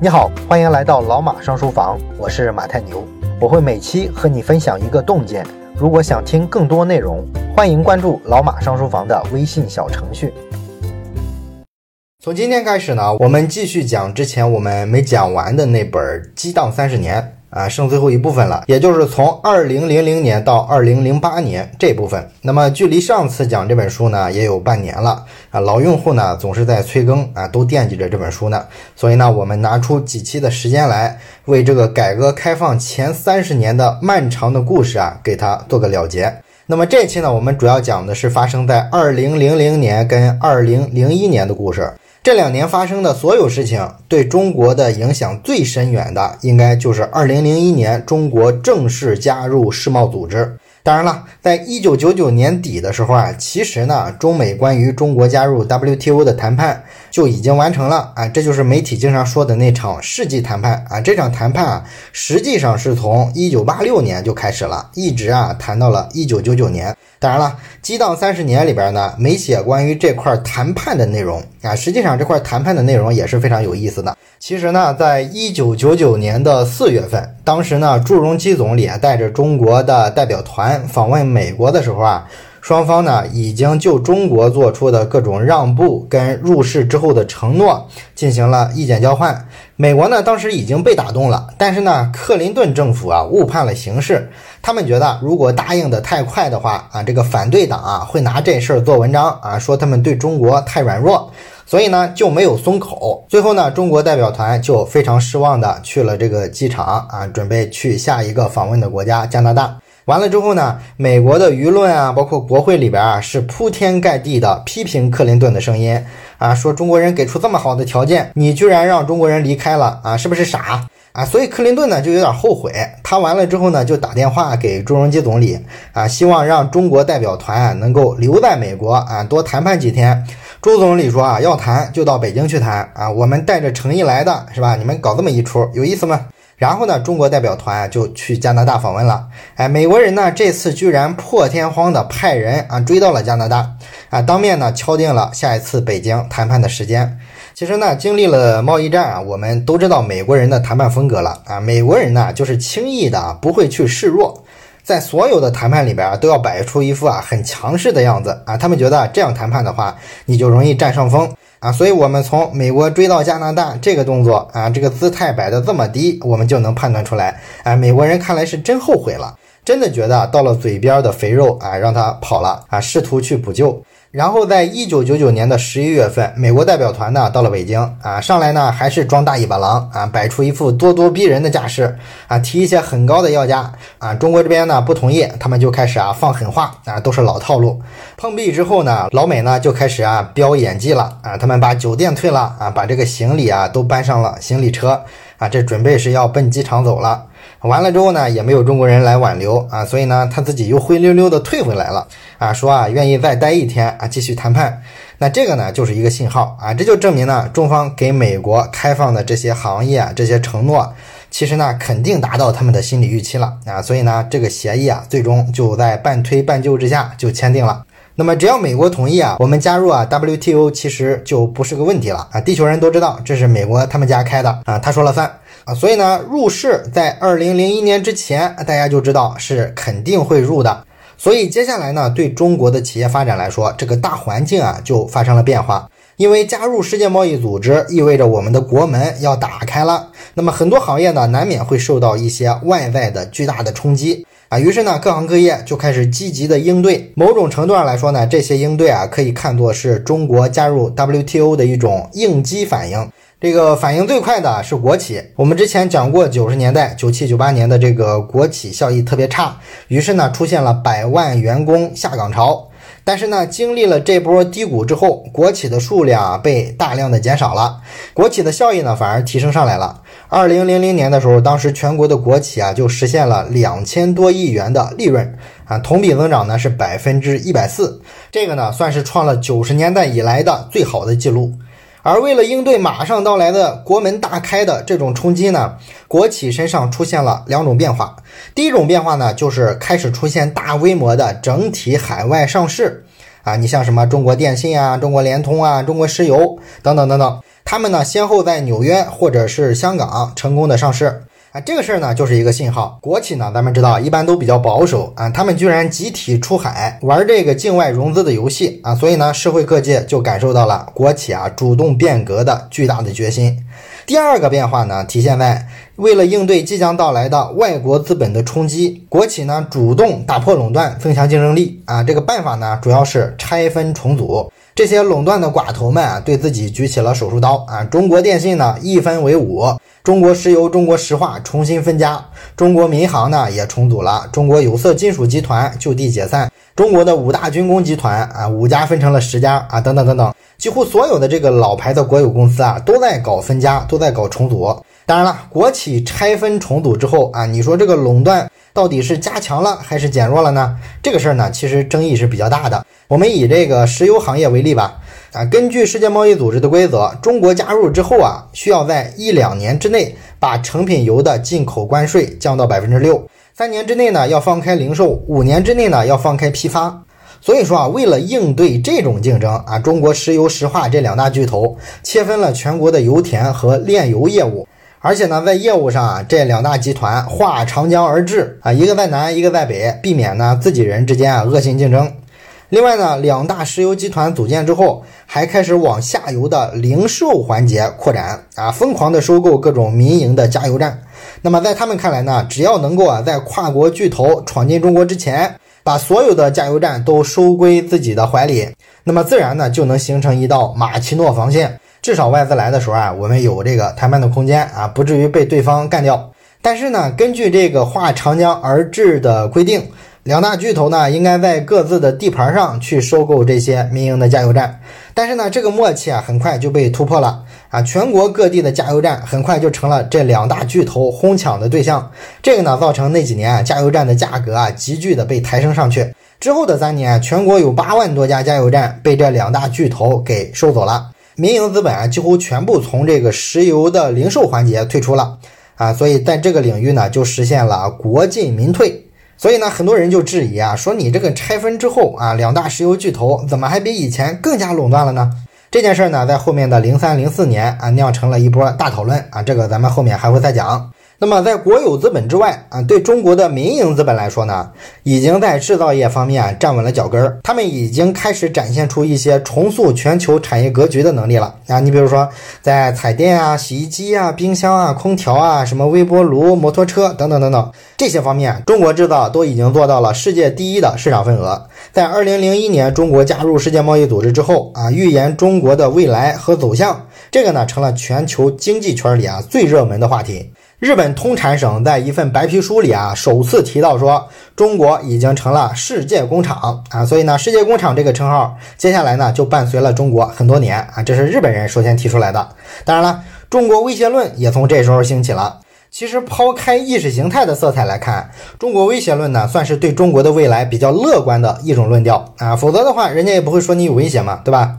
你好，欢迎来到老马上书房，我是马太牛，我会每期和你分享一个洞见。如果想听更多内容，欢迎关注老马上书房的微信小程序。从今天开始呢，我们继续讲之前我们没讲完的那本《激荡三十年》。啊，剩最后一部分了，也就是从二零零零年到二零零八年这部分。那么距离上次讲这本书呢，也有半年了啊。老用户呢总是在催更啊，都惦记着这本书呢。所以呢，我们拿出几期的时间来，为这个改革开放前三十年的漫长的故事啊，给它做个了结。那么这期呢，我们主要讲的是发生在二零零零年跟二零零一年的故事。这两年发生的所有事情，对中国的影响最深远的，应该就是二零零一年中国正式加入世贸组织。当然了，在一九九九年底的时候啊，其实呢，中美关于中国加入 WTO 的谈判就已经完成了啊，这就是媒体经常说的那场世纪谈判啊。这场谈判啊，实际上是从一九八六年就开始了，一直啊谈到了一九九九年。当然了，激荡三十年里边呢，没写关于这块谈判的内容啊。实际上，这块谈判的内容也是非常有意思的。其实呢，在一九九九年的四月份，当时呢，朱镕基总理带着中国的代表团访问美国的时候啊，双方呢已经就中国做出的各种让步跟入世之后的承诺进行了意见交换。美国呢当时已经被打动了，但是呢，克林顿政府啊误判了形势，他们觉得如果答应的太快的话啊，这个反对党啊会拿这事儿做文章啊，说他们对中国太软弱。所以呢，就没有松口。最后呢，中国代表团就非常失望的去了这个机场啊，准备去下一个访问的国家加拿大。完了之后呢，美国的舆论啊，包括国会里边啊，是铺天盖地的批评克林顿的声音啊，说中国人给出这么好的条件，你居然让中国人离开了啊，是不是傻啊？所以克林顿呢就有点后悔。他完了之后呢，就打电话给朱镕基总理啊，希望让中国代表团啊能够留在美国啊，多谈判几天。朱总理说啊，要谈就到北京去谈啊，我们带着诚意来的是吧？你们搞这么一出有意思吗？然后呢，中国代表团就去加拿大访问了。哎，美国人呢这次居然破天荒的派人啊追到了加拿大啊，当面呢敲定了下一次北京谈判的时间。其实呢，经历了贸易战啊，我们都知道美国人的谈判风格了啊，美国人呢就是轻易的不会去示弱。在所有的谈判里边啊，都要摆出一副啊很强势的样子啊。他们觉得这样谈判的话，你就容易占上风啊。所以，我们从美国追到加拿大这个动作啊，这个姿态摆的这么低，我们就能判断出来，啊，美国人看来是真后悔了，真的觉得到了嘴边的肥肉啊，让他跑了啊，试图去补救。然后，在一九九九年的十一月份，美国代表团呢到了北京啊，上来呢还是装大尾巴狼啊，摆出一副咄咄逼人的架势啊，提一些很高的要价啊。中国这边呢不同意，他们就开始啊放狠话啊，都是老套路。碰壁之后呢，老美呢就开始啊飙演技了啊，他们把酒店退了啊，把这个行李啊都搬上了行李车啊，这准备是要奔机场走了。完了之后呢，也没有中国人来挽留啊，所以呢，他自己又灰溜溜的退回来了啊，说啊愿意再待一天啊，继续谈判。那这个呢，就是一个信号啊，这就证明呢，中方给美国开放的这些行业啊，这些承诺，其实呢，肯定达到他们的心理预期了啊，所以呢，这个协议啊，最终就在半推半就之下就签订了。那么只要美国同意啊，我们加入啊 WTO，其实就不是个问题了啊。地球人都知道，这是美国他们家开的啊，他说了算。啊，所以呢，入市在二零零一年之前，大家就知道是肯定会入的。所以接下来呢，对中国的企业发展来说，这个大环境啊就发生了变化。因为加入世界贸易组织，意味着我们的国门要打开了。那么很多行业呢，难免会受到一些外在的巨大的冲击啊。于是呢，各行各业就开始积极的应对。某种程度上来说呢，这些应对啊，可以看作是中国加入 WTO 的一种应激反应。这个反应最快的是国企。我们之前讲过，九十年代、九七、九八年的这个国企效益特别差，于是呢出现了百万员工下岗潮。但是呢，经历了这波低谷之后，国企的数量被大量的减少了，国企的效益呢反而提升上来了。二零零零年的时候，当时全国的国企啊就实现了两千多亿元的利润啊，同比增长呢是百分之一百四，这个呢算是创了九十年代以来的最好的记录。而为了应对马上到来的国门大开的这种冲击呢，国企身上出现了两种变化。第一种变化呢，就是开始出现大规模的整体海外上市啊，你像什么中国电信啊、中国联通啊、中国石油等等等等。他们呢先后在纽约或者是香港成功的上市。啊，这个事儿呢，就是一个信号。国企呢，咱们知道一般都比较保守啊，他们居然集体出海玩这个境外融资的游戏啊，所以呢，社会各界就感受到了国企啊主动变革的巨大的决心。第二个变化呢，体现在为了应对即将到来的外国资本的冲击，国企呢主动打破垄断，增强竞争力啊。这个办法呢，主要是拆分重组。这些垄断的寡头们啊，对自己举起了手术刀啊。中国电信呢，一分为五。中国石油、中国石化重新分家，中国民航呢也重组了，中国有色金属集团就地解散，中国的五大军工集团啊五家分成了十家啊等等等等，几乎所有的这个老牌的国有公司啊都在搞分家，都在搞重组。当然了，国企拆分重组之后啊，你说这个垄断到底是加强了还是减弱了呢？这个事儿呢，其实争议是比较大的。我们以这个石油行业为例吧。啊，根据世界贸易组织的规则，中国加入之后啊，需要在一两年之内把成品油的进口关税降到百分之六，三年之内呢要放开零售，五年之内呢要放开批发。所以说啊，为了应对这种竞争啊，中国石油石化这两大巨头切分了全国的油田和炼油业务，而且呢，在业务上啊，这两大集团划长江而治啊，一个在南，一个在北，避免呢自己人之间啊恶性竞争。另外呢，两大石油集团组建之后，还开始往下游的零售环节扩展啊，疯狂的收购各种民营的加油站。那么在他们看来呢，只要能够啊在跨国巨头闯进中国之前，把所有的加油站都收归自己的怀里，那么自然呢就能形成一道马奇诺防线，至少外资来的时候啊，我们有这个谈判的空间啊，不至于被对方干掉。但是呢，根据这个划长江而治的规定。两大巨头呢，应该在各自的地盘上去收购这些民营的加油站，但是呢，这个默契啊，很快就被突破了啊！全国各地的加油站很快就成了这两大巨头哄抢的对象，这个呢，造成那几年啊，加油站的价格啊，急剧的被抬升上去。之后的三年，全国有八万多家加油站被这两大巨头给收走了，民营资本啊，几乎全部从这个石油的零售环节退出了啊，所以在这个领域呢，就实现了国进民退。所以呢，很多人就质疑啊，说你这个拆分之后啊，两大石油巨头怎么还比以前更加垄断了呢？这件事儿呢，在后面的零三零四年啊，酿成了一波大讨论啊，这个咱们后面还会再讲。那么，在国有资本之外啊，对中国的民营资本来说呢，已经在制造业方面站稳了脚跟儿，他们已经开始展现出一些重塑全球产业格局的能力了啊。你比如说，在彩电啊、洗衣机啊、冰箱啊、空调啊、什么微波炉、摩托车等等等等这些方面，中国制造都已经做到了世界第一的市场份额。在二零零一年中国加入世界贸易组织之后啊，预言中国的未来和走向，这个呢成了全球经济圈里啊最热门的话题。日本通产省在一份白皮书里啊，首次提到说，中国已经成了世界工厂啊，所以呢，世界工厂这个称号，接下来呢就伴随了中国很多年啊，这是日本人首先提出来的。当然了，中国威胁论也从这时候兴起了。其实抛开意识形态的色彩来看，中国威胁论呢，算是对中国的未来比较乐观的一种论调啊，否则的话，人家也不会说你有威胁嘛，对吧？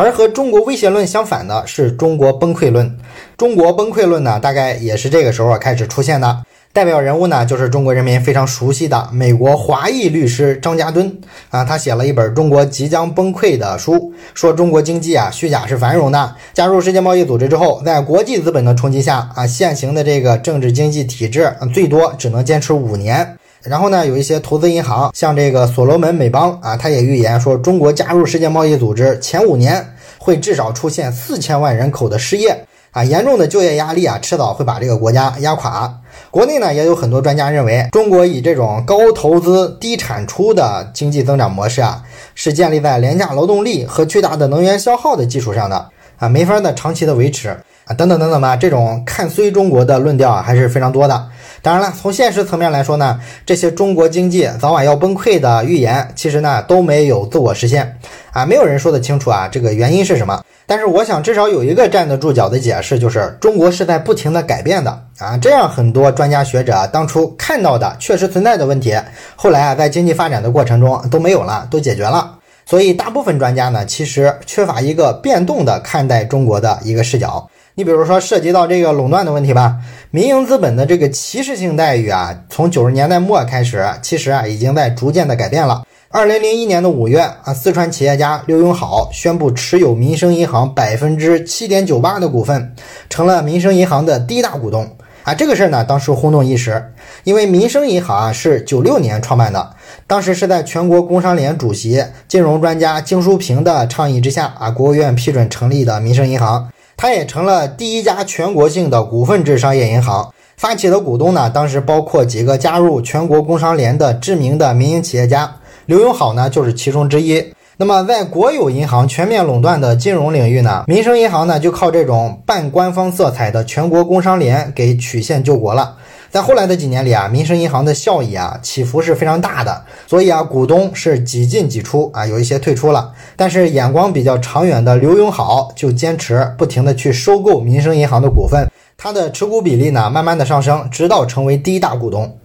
而和中国威胁论相反的是中国崩溃论。中国崩溃论呢，大概也是这个时候开始出现的。代表人物呢，就是中国人民非常熟悉的美国华裔律师张家敦啊。他写了一本《中国即将崩溃》的书，说中国经济啊虚假是繁荣的。加入世界贸易组织之后，在国际资本的冲击下啊，现行的这个政治经济体制最多只能坚持五年。然后呢，有一些投资银行，像这个所罗门美邦啊，他也预言说，中国加入世界贸易组织前五年会至少出现四千万人口的失业啊，严重的就业压力啊，迟早会把这个国家压垮。国内呢，也有很多专家认为，中国以这种高投资低产出的经济增长模式啊，是建立在廉价劳动力和巨大的能源消耗的基础上的啊，没法的长期的维持啊，等等等等吧，这种看衰中国的论调啊，还是非常多的。当然了，从现实层面来说呢，这些中国经济早晚要崩溃的预言，其实呢都没有自我实现啊，没有人说得清楚啊，这个原因是什么？但是我想至少有一个站得住脚的解释，就是中国是在不停的改变的啊，这样很多专家学者当初看到的确实存在的问题，后来啊在经济发展的过程中都没有了，都解决了。所以大部分专家呢，其实缺乏一个变动的看待中国的一个视角。你比如说涉及到这个垄断的问题吧，民营资本的这个歧视性待遇啊，从九十年代末开始，其实啊已经在逐渐的改变了。二零零一年的五月啊，四川企业家刘永好宣布持有民生银行百分之七点九八的股份，成了民生银行的第一大股东啊。这个事儿呢，当时轰动一时，因为民生银行啊是九六年创办的，当时是在全国工商联主席、金融专家金淑平的倡议之下啊，国务院批准成立的民生银行，它也成了第一家全国性的股份制商业银行。发起的股东呢，当时包括几个加入全国工商联的知名的民营企业家。刘永好呢，就是其中之一。那么，在国有银行全面垄断的金融领域呢，民生银行呢，就靠这种半官方色彩的全国工商联给曲线救国了。在后来的几年里啊，民生银行的效益啊起伏是非常大的，所以啊，股东是几进几出啊，有一些退出了。但是眼光比较长远的刘永好就坚持不停的去收购民生银行的股份，他的持股比例呢，慢慢的上升，直到成为第一大股东。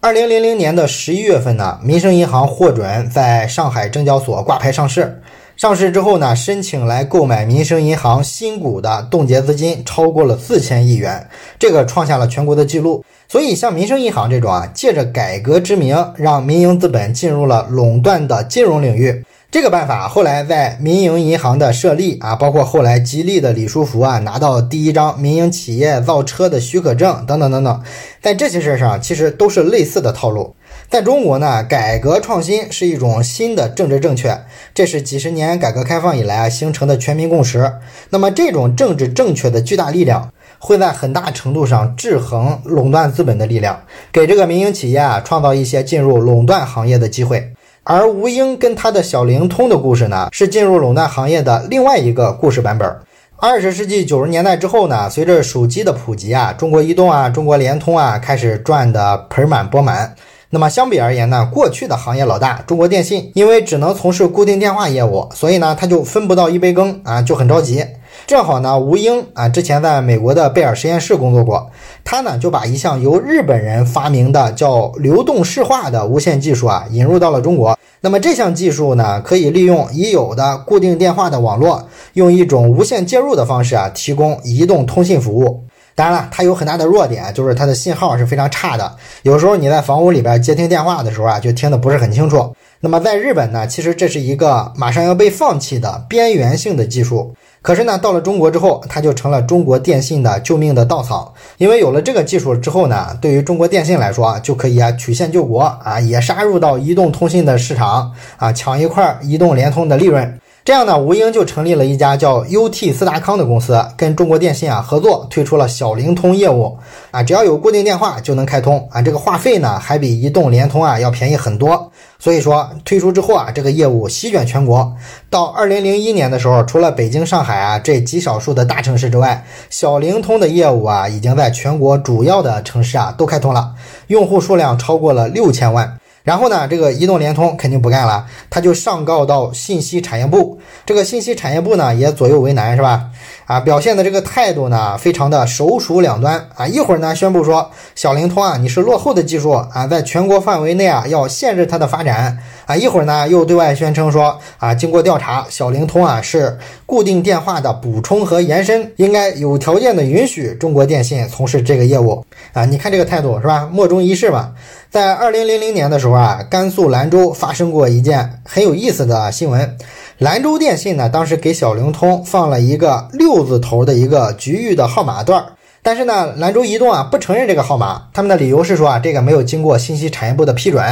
二零零零年的十一月份呢，民生银行获准在上海证交所挂牌上市。上市之后呢，申请来购买民生银行新股的冻结资金超过了四千亿元，这个创下了全国的记录。所以，像民生银行这种啊，借着改革之名，让民营资本进入了垄断的金融领域。这个办法后来在民营银行的设立啊，包括后来吉利的李书福啊拿到第一张民营企业造车的许可证等等等等，在这些事上其实都是类似的套路。在中国呢，改革创新是一种新的政治正确，这是几十年改革开放以来啊形成的全民共识。那么这种政治正确的巨大力量，会在很大程度上制衡垄断资本的力量，给这个民营企业啊创造一些进入垄断行业的机会。而吴英跟他的小灵通的故事呢，是进入垄断行业的另外一个故事版本。二十世纪九十年代之后呢，随着手机的普及啊，中国移动啊、中国联通啊开始赚得盆满钵满。那么相比而言呢，过去的行业老大中国电信，因为只能从事固定电话业务，所以呢，他就分不到一杯羹啊，就很着急。正好呢，吴英啊，之前在美国的贝尔实验室工作过，他呢就把一项由日本人发明的叫流动市化的无线技术啊引入到了中国。那么这项技术呢，可以利用已有的固定电话的网络，用一种无线接入的方式啊，提供移动通信服务。当然了，它有很大的弱点，就是它的信号是非常差的，有时候你在房屋里边接听电话的时候啊，就听得不是很清楚。那么在日本呢，其实这是一个马上要被放弃的边缘性的技术。可是呢，到了中国之后，它就成了中国电信的救命的稻草。因为有了这个技术之后呢，对于中国电信来说，就可以啊曲线救国啊，也杀入到移动通信的市场啊，抢一块移动、联通的利润。这样呢，吴英就成立了一家叫 UT 斯达康的公司，跟中国电信啊合作，推出了小灵通业务啊，只要有固定电话就能开通啊，这个话费呢还比移动、联通啊要便宜很多。所以说推出之后啊，这个业务席卷全国。到二零零一年的时候，除了北京、上海啊这极少数的大城市之外，小灵通的业务啊已经在全国主要的城市啊都开通了，用户数量超过了六千万。然后呢，这个移动、联通肯定不干了，他就上告到信息产业部。这个信息产业部呢，也左右为难，是吧？啊，表现的这个态度呢，非常的首鼠两端啊。一会儿呢，宣布说小灵通啊，你是落后的技术啊，在全国范围内啊，要限制它的发展啊。一会儿呢，又对外宣称说啊，经过调查，小灵通啊是固定电话的补充和延伸，应该有条件的允许中国电信从事这个业务啊。你看这个态度是吧？莫衷一是吧？在二零零零年的时候啊，甘肃兰州发生过一件很有意思的新闻。兰州电信呢，当时给小灵通放了一个六字头的一个局域的号码段，但是呢，兰州移动啊不承认这个号码，他们的理由是说啊，这个没有经过信息产业部的批准，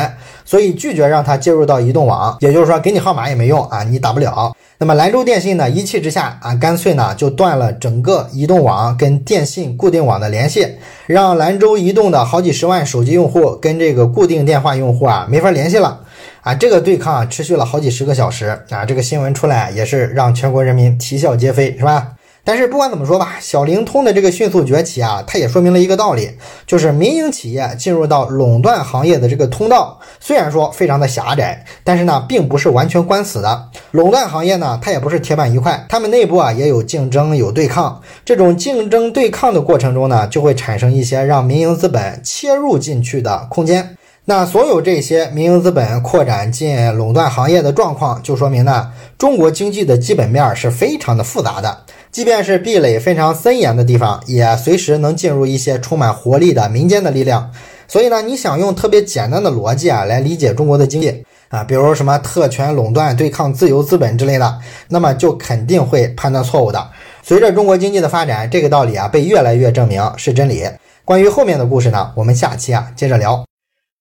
所以拒绝让它接入到移动网，也就是说给你号码也没用啊，你打不了。那么兰州电信呢，一气之下啊，干脆呢就断了整个移动网跟电信固定网的联系，让兰州移动的好几十万手机用户跟这个固定电话用户啊没法联系了，啊，这个对抗啊持续了好几十个小时啊，这个新闻出来也是让全国人民啼笑皆非，是吧？但是不管怎么说吧，小灵通的这个迅速崛起啊，它也说明了一个道理，就是民营企业进入到垄断行业的这个通道，虽然说非常的狭窄，但是呢，并不是完全关死的。垄断行业呢，它也不是铁板一块，他们内部啊也有竞争、有对抗。这种竞争对抗的过程中呢，就会产生一些让民营资本切入进去的空间。那所有这些民营资本扩展进垄断行业的状况，就说明呢，中国经济的基本面是非常的复杂的。即便是壁垒非常森严的地方，也随时能进入一些充满活力的民间的力量。所以呢，你想用特别简单的逻辑啊来理解中国的经济，啊，比如什么特权垄断对抗自由资本之类的，那么就肯定会判断错误的。随着中国经济的发展，这个道理啊被越来越证明是真理。关于后面的故事呢，我们下期啊接着聊。